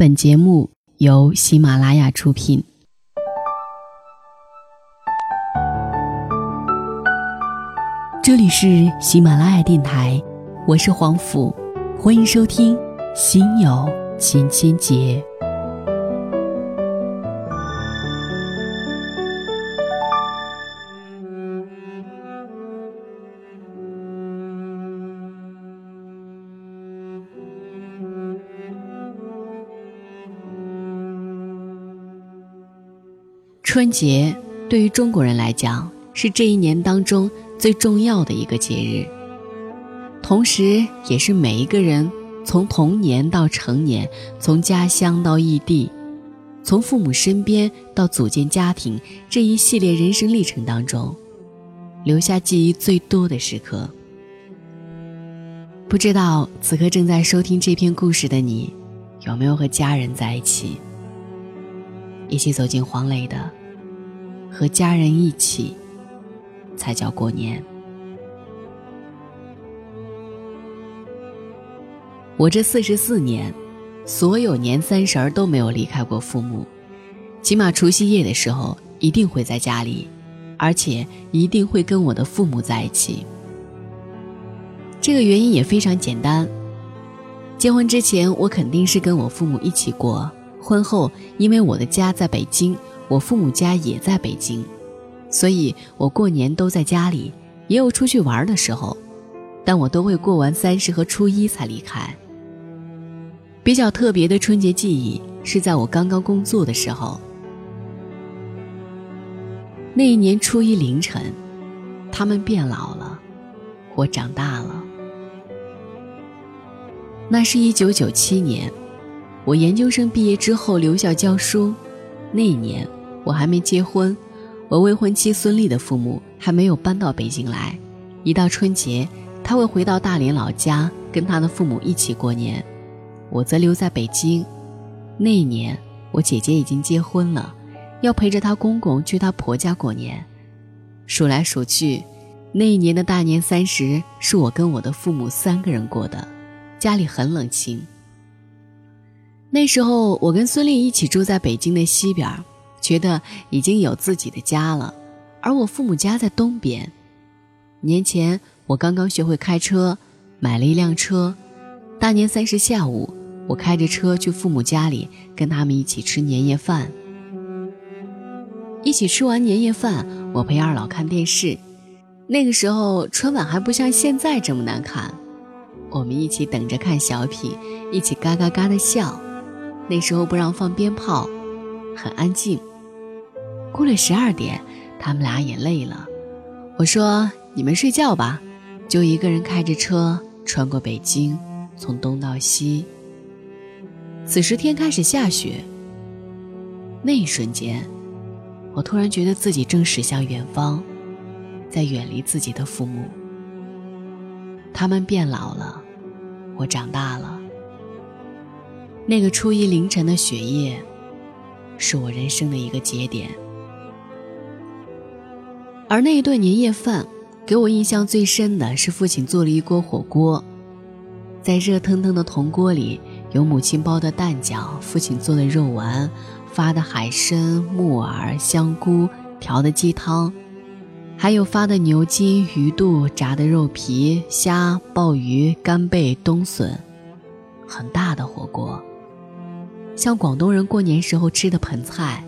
本节目由喜马拉雅出品。这里是喜马拉雅电台，我是黄甫，欢迎收听《心有千千结》。春节对于中国人来讲，是这一年当中最重要的一个节日，同时也是每一个人从童年到成年，从家乡到异地，从父母身边到组建家庭这一系列人生历程当中，留下记忆最多的时刻。不知道此刻正在收听这篇故事的你，有没有和家人在一起，一起走进黄磊的？和家人一起，才叫过年。我这四十四年，所有年三十儿都没有离开过父母，起码除夕夜的时候一定会在家里，而且一定会跟我的父母在一起。这个原因也非常简单，结婚之前我肯定是跟我父母一起过，婚后因为我的家在北京。我父母家也在北京，所以我过年都在家里，也有出去玩的时候，但我都会过完三十和初一才离开。比较特别的春节记忆是在我刚刚工作的时候，那一年初一凌晨，他们变老了，我长大了。那是一九九七年，我研究生毕业之后留校教书，那一年。我还没结婚，我未婚妻孙俪的父母还没有搬到北京来。一到春节，他会回到大连老家跟他的父母一起过年，我则留在北京。那一年，我姐姐已经结婚了，要陪着她公公去她婆家过年。数来数去，那一年的大年三十是我跟我的父母三个人过的，家里很冷清。那时候，我跟孙俪一起住在北京的西边。觉得已经有自己的家了，而我父母家在东边。年前我刚刚学会开车，买了一辆车。大年三十下午，我开着车去父母家里，跟他们一起吃年夜饭。一起吃完年夜饭，我陪二老看电视。那个时候春晚还不像现在这么难看，我们一起等着看小品，一起嘎嘎嘎的笑。那时候不让放鞭炮，很安静。过了十二点，他们俩也累了。我说：“你们睡觉吧。”就一个人开着车穿过北京，从东到西。此时天开始下雪。那一瞬间，我突然觉得自己正驶向远方，在远离自己的父母。他们变老了，我长大了。那个初一凌晨的雪夜，是我人生的一个节点。而那一顿年夜饭，给我印象最深的是父亲做了一锅火锅，在热腾腾的铜锅里，有母亲包的蛋饺，父亲做的肉丸，发的海参、木耳、香菇调的鸡汤，还有发的牛筋、鱼肚、炸的肉皮、虾、鲍鱼、干贝、冬笋，很大的火锅，像广东人过年时候吃的盆菜。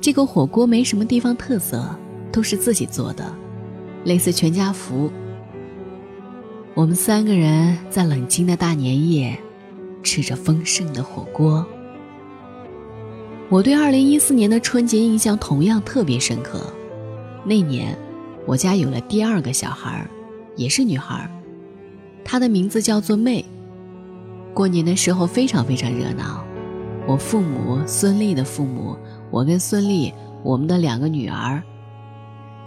这个火锅没什么地方特色。都是自己做的，类似全家福。我们三个人在冷清的大年夜，吃着丰盛的火锅。我对二零一四年的春节印象同样特别深刻。那年，我家有了第二个小孩，也是女孩，她的名字叫做妹。过年的时候非常非常热闹，我父母、孙俪的父母，我跟孙俪，我们的两个女儿。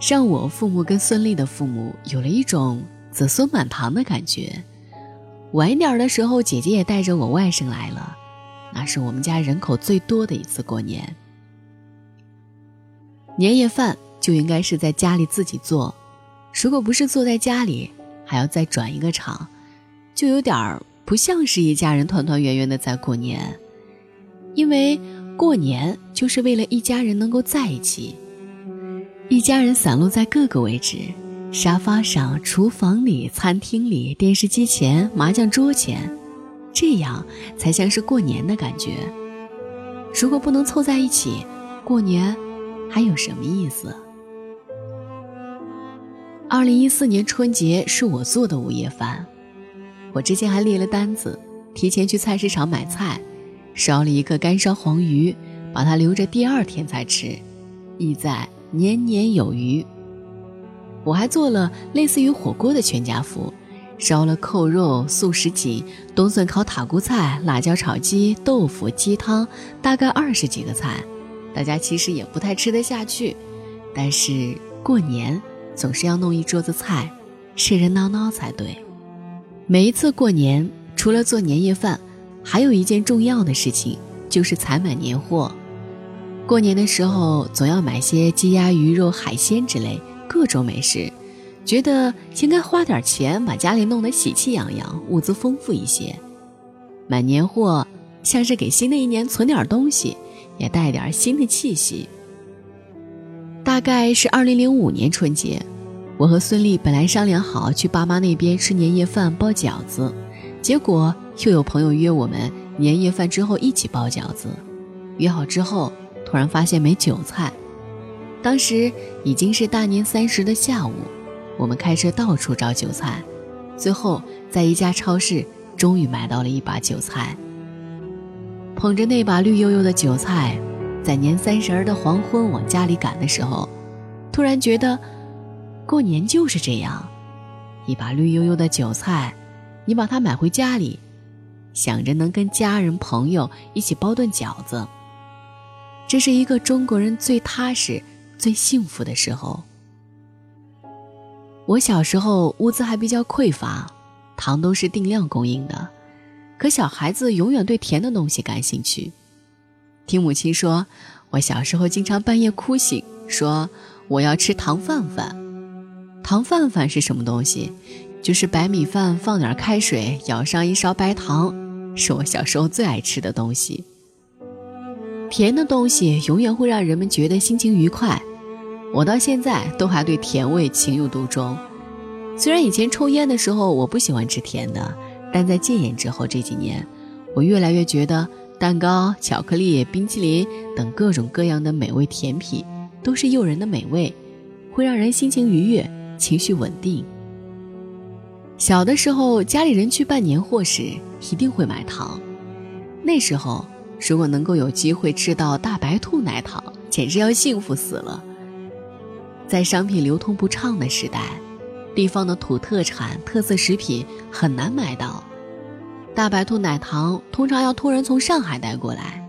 让我父母跟孙俪的父母有了一种子孙满堂的感觉。晚一点的时候，姐姐也带着我外甥来了，那是我们家人口最多的一次过年。年夜饭就应该是在家里自己做，如果不是坐在家里，还要再转一个场，就有点儿不像是一家人团团圆圆的在过年，因为过年就是为了一家人能够在一起。一家人散落在各个位置：沙发上、厨房里、餐厅里、电视机前、麻将桌前，这样才像是过年的感觉。如果不能凑在一起，过年还有什么意思？二零一四年春节是我做的午夜饭，我之前还列了单子，提前去菜市场买菜，烧了一个干烧黄鱼，把它留着第二天再吃，意在年年有余。我还做了类似于火锅的全家福。烧了扣肉、素什锦、冬笋烤塔菇菜、辣椒炒鸡、豆腐鸡汤，大概二十几个菜，大家其实也不太吃得下去。但是过年总是要弄一桌子菜，热热闹闹才对。每一次过年，除了做年夜饭，还有一件重要的事情，就是采买年货。过年的时候，总要买些鸡鸭鱼肉海鲜之类各种美食。觉得应该花点钱把家里弄得喜气洋洋，物资丰富一些。买年货像是给新的一年存点东西，也带点新的气息。大概是二零零五年春节，我和孙俪本来商量好去爸妈那边吃年夜饭包饺子，结果又有朋友约我们年夜饭之后一起包饺子。约好之后，突然发现没韭菜。当时已经是大年三十的下午。我们开车到处找韭菜，最后在一家超市终于买到了一把韭菜。捧着那把绿油油的韭菜，在年三十儿的黄昏往家里赶的时候，突然觉得，过年就是这样，一把绿油油的韭菜，你把它买回家里，想着能跟家人朋友一起包顿饺子，这是一个中国人最踏实、最幸福的时候。我小时候物资还比较匮乏，糖都是定量供应的，可小孩子永远对甜的东西感兴趣。听母亲说，我小时候经常半夜哭醒，说我要吃糖饭饭。糖饭饭是什么东西？就是白米饭放点开水，舀上一勺白糖，是我小时候最爱吃的东西。甜的东西永远会让人们觉得心情愉快。我到现在都还对甜味情有独钟，虽然以前抽烟的时候我不喜欢吃甜的，但在戒烟之后这几年，我越来越觉得蛋糕、巧克力、冰淇淋等各种各样的美味甜品都是诱人的美味，会让人心情愉悦、情绪稳定。小的时候家里人去办年货时一定会买糖，那时候如果能够有机会吃到大白兔奶糖，简直要幸福死了。在商品流通不畅的时代，地方的土特产、特色食品很难买到。大白兔奶糖通常要托人从上海带过来，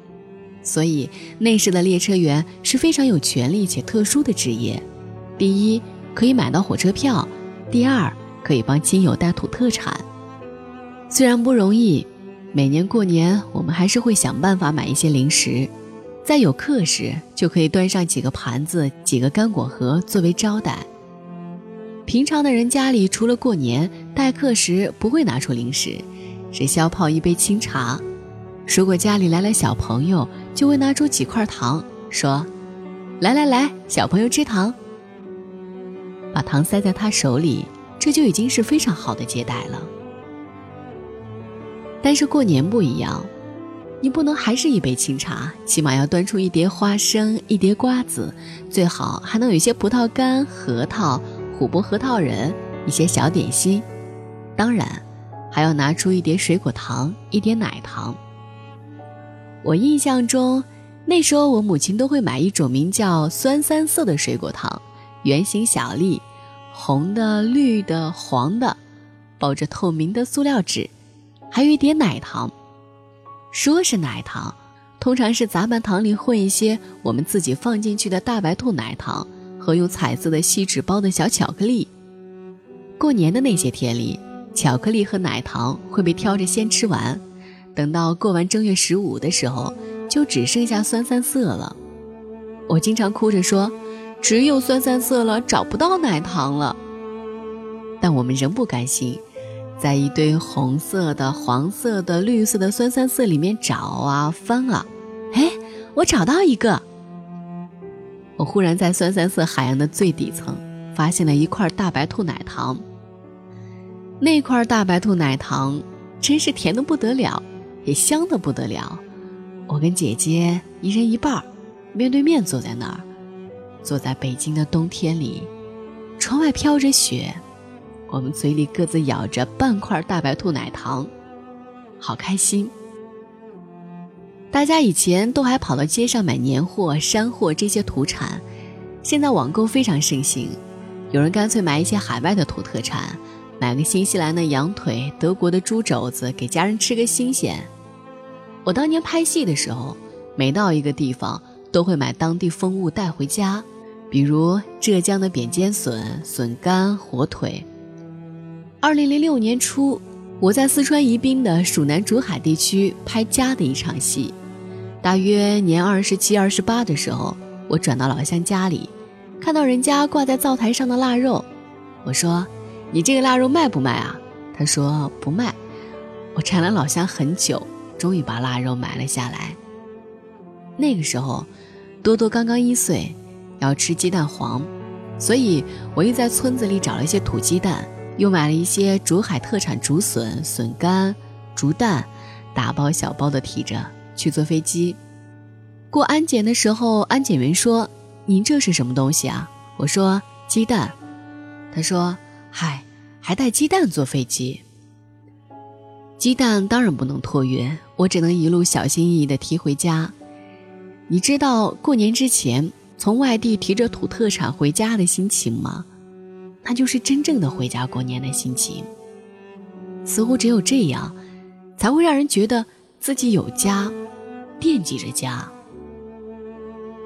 所以那时的列车员是非常有权利且特殊的职业。第一，可以买到火车票；第二，可以帮亲友带土特产。虽然不容易，每年过年我们还是会想办法买一些零食。在有客时，就可以端上几个盘子、几个干果盒作为招待。平常的人家里，除了过年待客时不会拿出零食，只消泡一杯清茶。如果家里来了小朋友，就会拿出几块糖，说：“来来来，小朋友吃糖。”把糖塞在他手里，这就已经是非常好的接待了。但是过年不一样。你不能还是一杯清茶，起码要端出一碟花生、一碟瓜子，最好还能有一些葡萄干、核桃、琥珀核桃仁，一些小点心。当然，还要拿出一碟水果糖、一碟奶糖。我印象中，那时候我母亲都会买一种名叫酸三色的水果糖，圆形小粒，红的、绿的、黄的，包着透明的塑料纸，还有一点奶糖。说是奶糖，通常是杂拌糖里混一些我们自己放进去的大白兔奶糖和用彩色的锡纸包的小巧克力。过年的那些天里，巧克力和奶糖会被挑着先吃完，等到过完正月十五的时候，就只剩下酸三色了。我经常哭着说：“只有酸三色了，找不到奶糖了。”但我们仍不甘心。在一堆红色的、黄色的、绿色的酸酸色里面找啊翻啊，哎我找到一个。我忽然在酸酸色海洋的最底层发现了一块大白兔奶糖。那块大白兔奶糖真是甜的不得了，也香的不得了。我跟姐姐一人一半，面对面坐在那儿，坐在北京的冬天里，窗外飘着雪，我们嘴里各自咬着半块大白兔奶糖，好开心。大家以前都还跑到街上买年货、山货这些土产，现在网购非常盛行，有人干脆买一些海外的土特产，买个新西兰的羊腿、德国的猪肘子，给家人吃个新鲜。我当年拍戏的时候，每到一个地方都会买当地风物带回家，比如浙江的扁尖笋、笋干、火腿。二零零六年初。我在四川宜宾的蜀南竹海地区拍家的一场戏，大约年二十七、二十八的时候，我转到老乡家里，看到人家挂在灶台上的腊肉，我说：“你这个腊肉卖不卖啊？”他说：“不卖。”我馋了老乡很久，终于把腊肉买了下来。那个时候，多多刚刚一岁，要吃鸡蛋黄，所以我又在村子里找了一些土鸡蛋。又买了一些竹海特产竹笋、笋干、竹蛋，大包小包的提着去坐飞机。过安检的时候，安检员说：“您这是什么东西啊？”我说：“鸡蛋。”他说：“嗨，还带鸡蛋坐飞机？鸡蛋当然不能托运，我只能一路小心翼翼地提回家。你知道过年之前从外地提着土特产回家的心情吗？”那就是真正的回家过年的心情。似乎只有这样，才会让人觉得自己有家，惦记着家。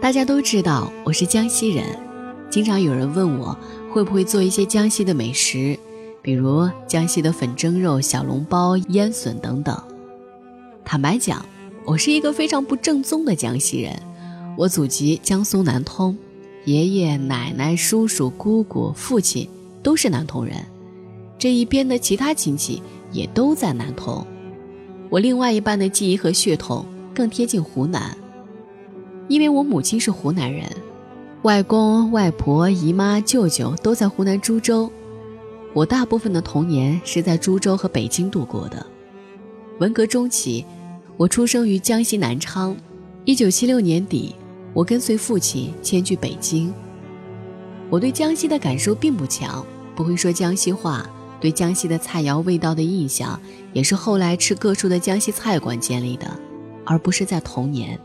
大家都知道我是江西人，经常有人问我会不会做一些江西的美食，比如江西的粉蒸肉、小笼包、腌笋等等。坦白讲，我是一个非常不正宗的江西人，我祖籍江苏南通。爷爷奶奶、叔叔姑姑、父亲都是南通人，这一边的其他亲戚也都在南通。我另外一半的记忆和血统更贴近湖南，因为我母亲是湖南人，外公外婆、姨妈、舅舅都在湖南株洲。我大部分的童年是在株洲和北京度过的。文革中期，我出生于江西南昌。一九七六年底。我跟随父亲迁居北京。我对江西的感受并不强，不会说江西话。对江西的菜肴味道的印象，也是后来吃各处的江西菜馆建立的，而不是在童年。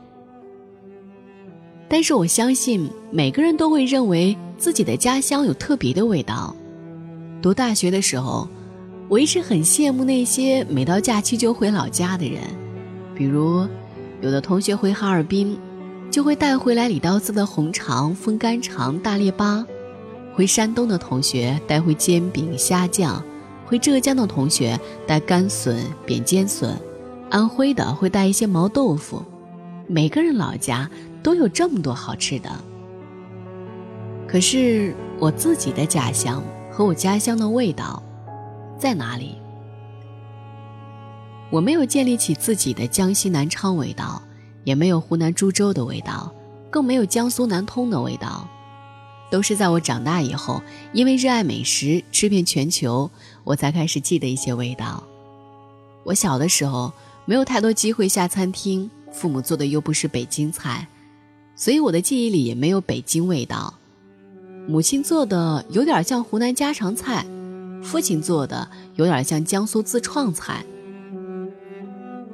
但是我相信每个人都会认为自己的家乡有特别的味道。读大学的时候，我一直很羡慕那些每到假期就回老家的人，比如有的同学回哈尔滨。就会带回来李刀子的红肠、风干肠、大列巴；回山东的同学带回煎饼、虾酱；回浙江的同学带干笋、扁尖笋；安徽的会带一些毛豆腐。每个人老家都有这么多好吃的。可是我自己的家乡和我家乡的味道在哪里？我没有建立起自己的江西南昌味道。也没有湖南株洲的味道，更没有江苏南通的味道，都是在我长大以后，因为热爱美食，吃遍全球，我才开始记得一些味道。我小的时候没有太多机会下餐厅，父母做的又不是北京菜，所以我的记忆里也没有北京味道。母亲做的有点像湖南家常菜，父亲做的有点像江苏自创菜。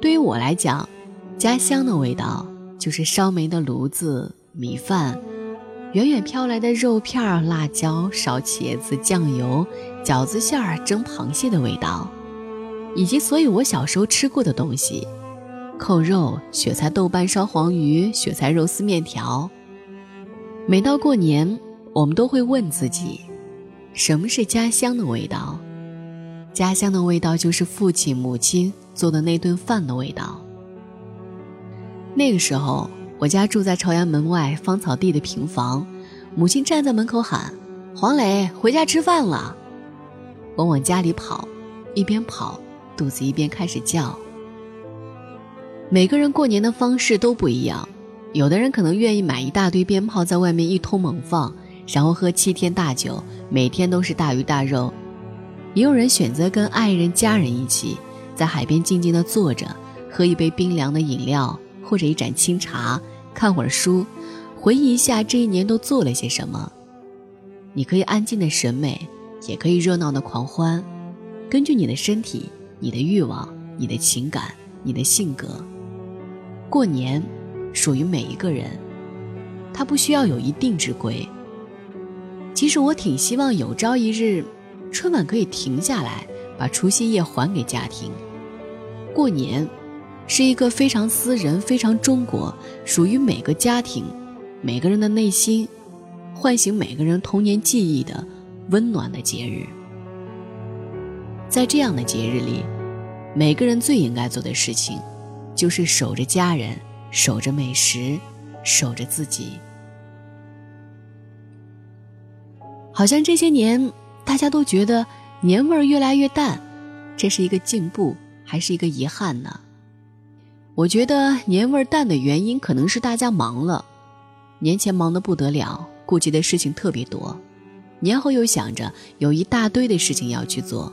对于我来讲。家乡的味道，就是烧煤的炉子、米饭，远远飘来的肉片、辣椒、烧茄子、酱油、饺子馅儿、蒸螃蟹的味道，以及所有我小时候吃过的东西：扣肉、雪菜豆瓣烧黄鱼、雪菜肉丝面条。每到过年，我们都会问自己：什么是家乡的味道？家乡的味道就是父亲、母亲做的那顿饭的味道。那个时候，我家住在朝阳门外芳草地的平房，母亲站在门口喊：“黄磊，回家吃饭了。”我往家里跑，一边跑，肚子一边开始叫。每个人过年的方式都不一样，有的人可能愿意买一大堆鞭炮在外面一通猛放，然后喝七天大酒，每天都是大鱼大肉；也有人选择跟爱人、家人一起在海边静静地坐着，喝一杯冰凉的饮料或者一盏清茶，看会儿书，回忆一下这一年都做了些什么。你可以安静的审美，也可以热闹的狂欢，根据你的身体、你的欲望、你的情感、你的性格，过年。属于每一个人，他不需要有一定之规。其实我挺希望有朝一日，春晚可以停下来，把除夕夜还给家庭。过年，是一个非常私人、非常中国，属于每个家庭、每个人的内心，唤醒每个人童年记忆的温暖的节日。在这样的节日里，每个人最应该做的事情，就是守着家人。守着美食，守着自己。好像这些年，大家都觉得年味儿越来越淡，这是一个进步还是一个遗憾呢？我觉得年味儿淡的原因可能是大家忙了，年前忙得不得了，顾及的事情特别多，年后又想着有一大堆的事情要去做，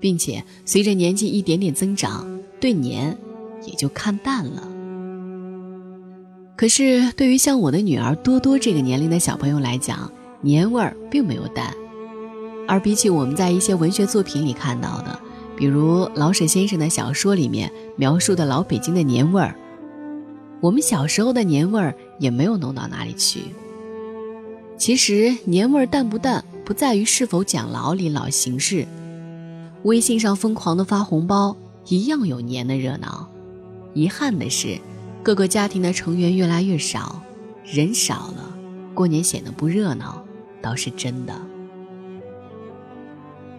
并且随着年纪一点点增长，对年也就看淡了。可是，对于像我的女儿多多这个年龄的小朋友来讲，年味儿并没有淡。而比起我们在一些文学作品里看到的，比如老舍先生的小说里面描述的老北京的年味儿，我们小时候的年味儿也没有浓到哪里去。其实，年味儿淡不淡，不在于是否讲老理老形式，微信上疯狂的发红包一样有年的热闹。遗憾的是。各个家庭的成员越来越少，人少了，过年显得不热闹，倒是真的。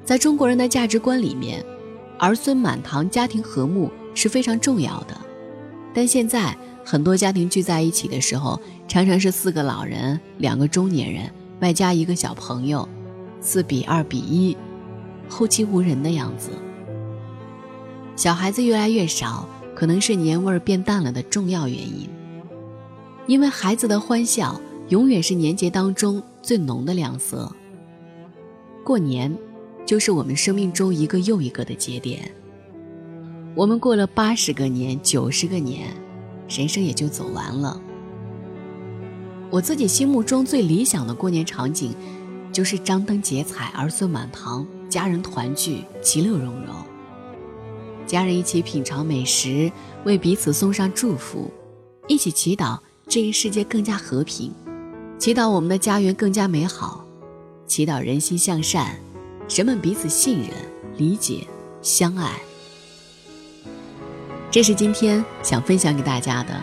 在中国人的价值观里面，儿孙满堂、家庭和睦是非常重要的。但现在很多家庭聚在一起的时候，常常是四个老人、两个中年人，外加一个小朋友，四比二比一，后继无人的样子。小孩子越来越少。可能是年味儿变淡了的重要原因，因为孩子的欢笑永远是年节当中最浓的亮色。过年，就是我们生命中一个又一个的节点。我们过了八十个年、九十个年，人生也就走完了。我自己心目中最理想的过年场景，就是张灯结彩、儿孙满堂、家人团聚、其乐融融。家人一起品尝美食，为彼此送上祝福，一起祈祷这个世界更加和平，祈祷我们的家园更加美好，祈祷人心向善，人们彼此信任、理解、相爱。这是今天想分享给大家的，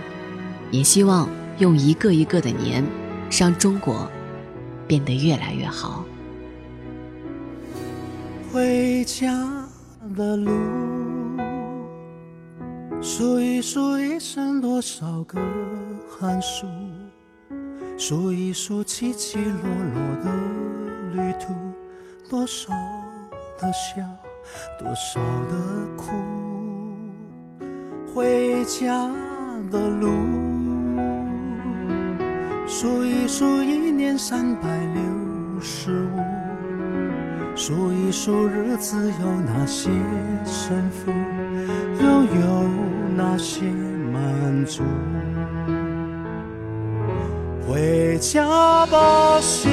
也希望用一个一个的年，让中国变得越来越好。回家的路。数一数一生多少个寒暑，数一数起起落落的旅途，多少的笑，多少的苦。回家的路，数一数一年三百六十五，数一数日子有哪些胜负，又有。哪些满足，回家吧，心，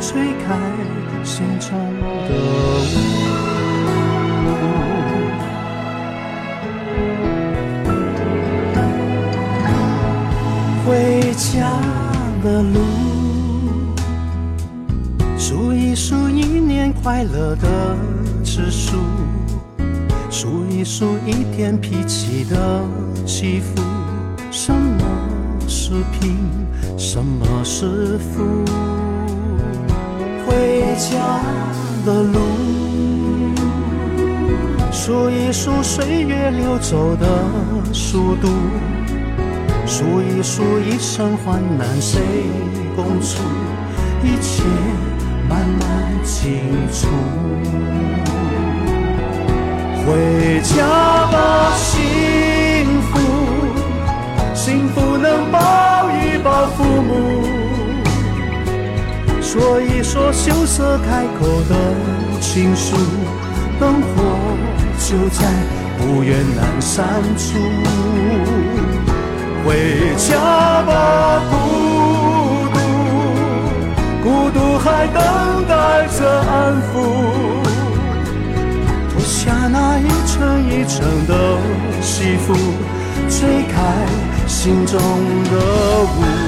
吹开心中的雾。回家的路，数一数一年快乐的指数。数一数一天脾气的起伏，什么？是贫，什么是富？家的路，数一数岁月流走的速度，数一数一生患难谁共处，一切慢慢清楚。回家吧，幸福，幸福能抱一抱父母，说一说羞涩开口的情书，灯火就在不远阑珊处。回家吧，孤独，孤独还等待着安抚。脱下那一层一层的西服，吹开心中的雾。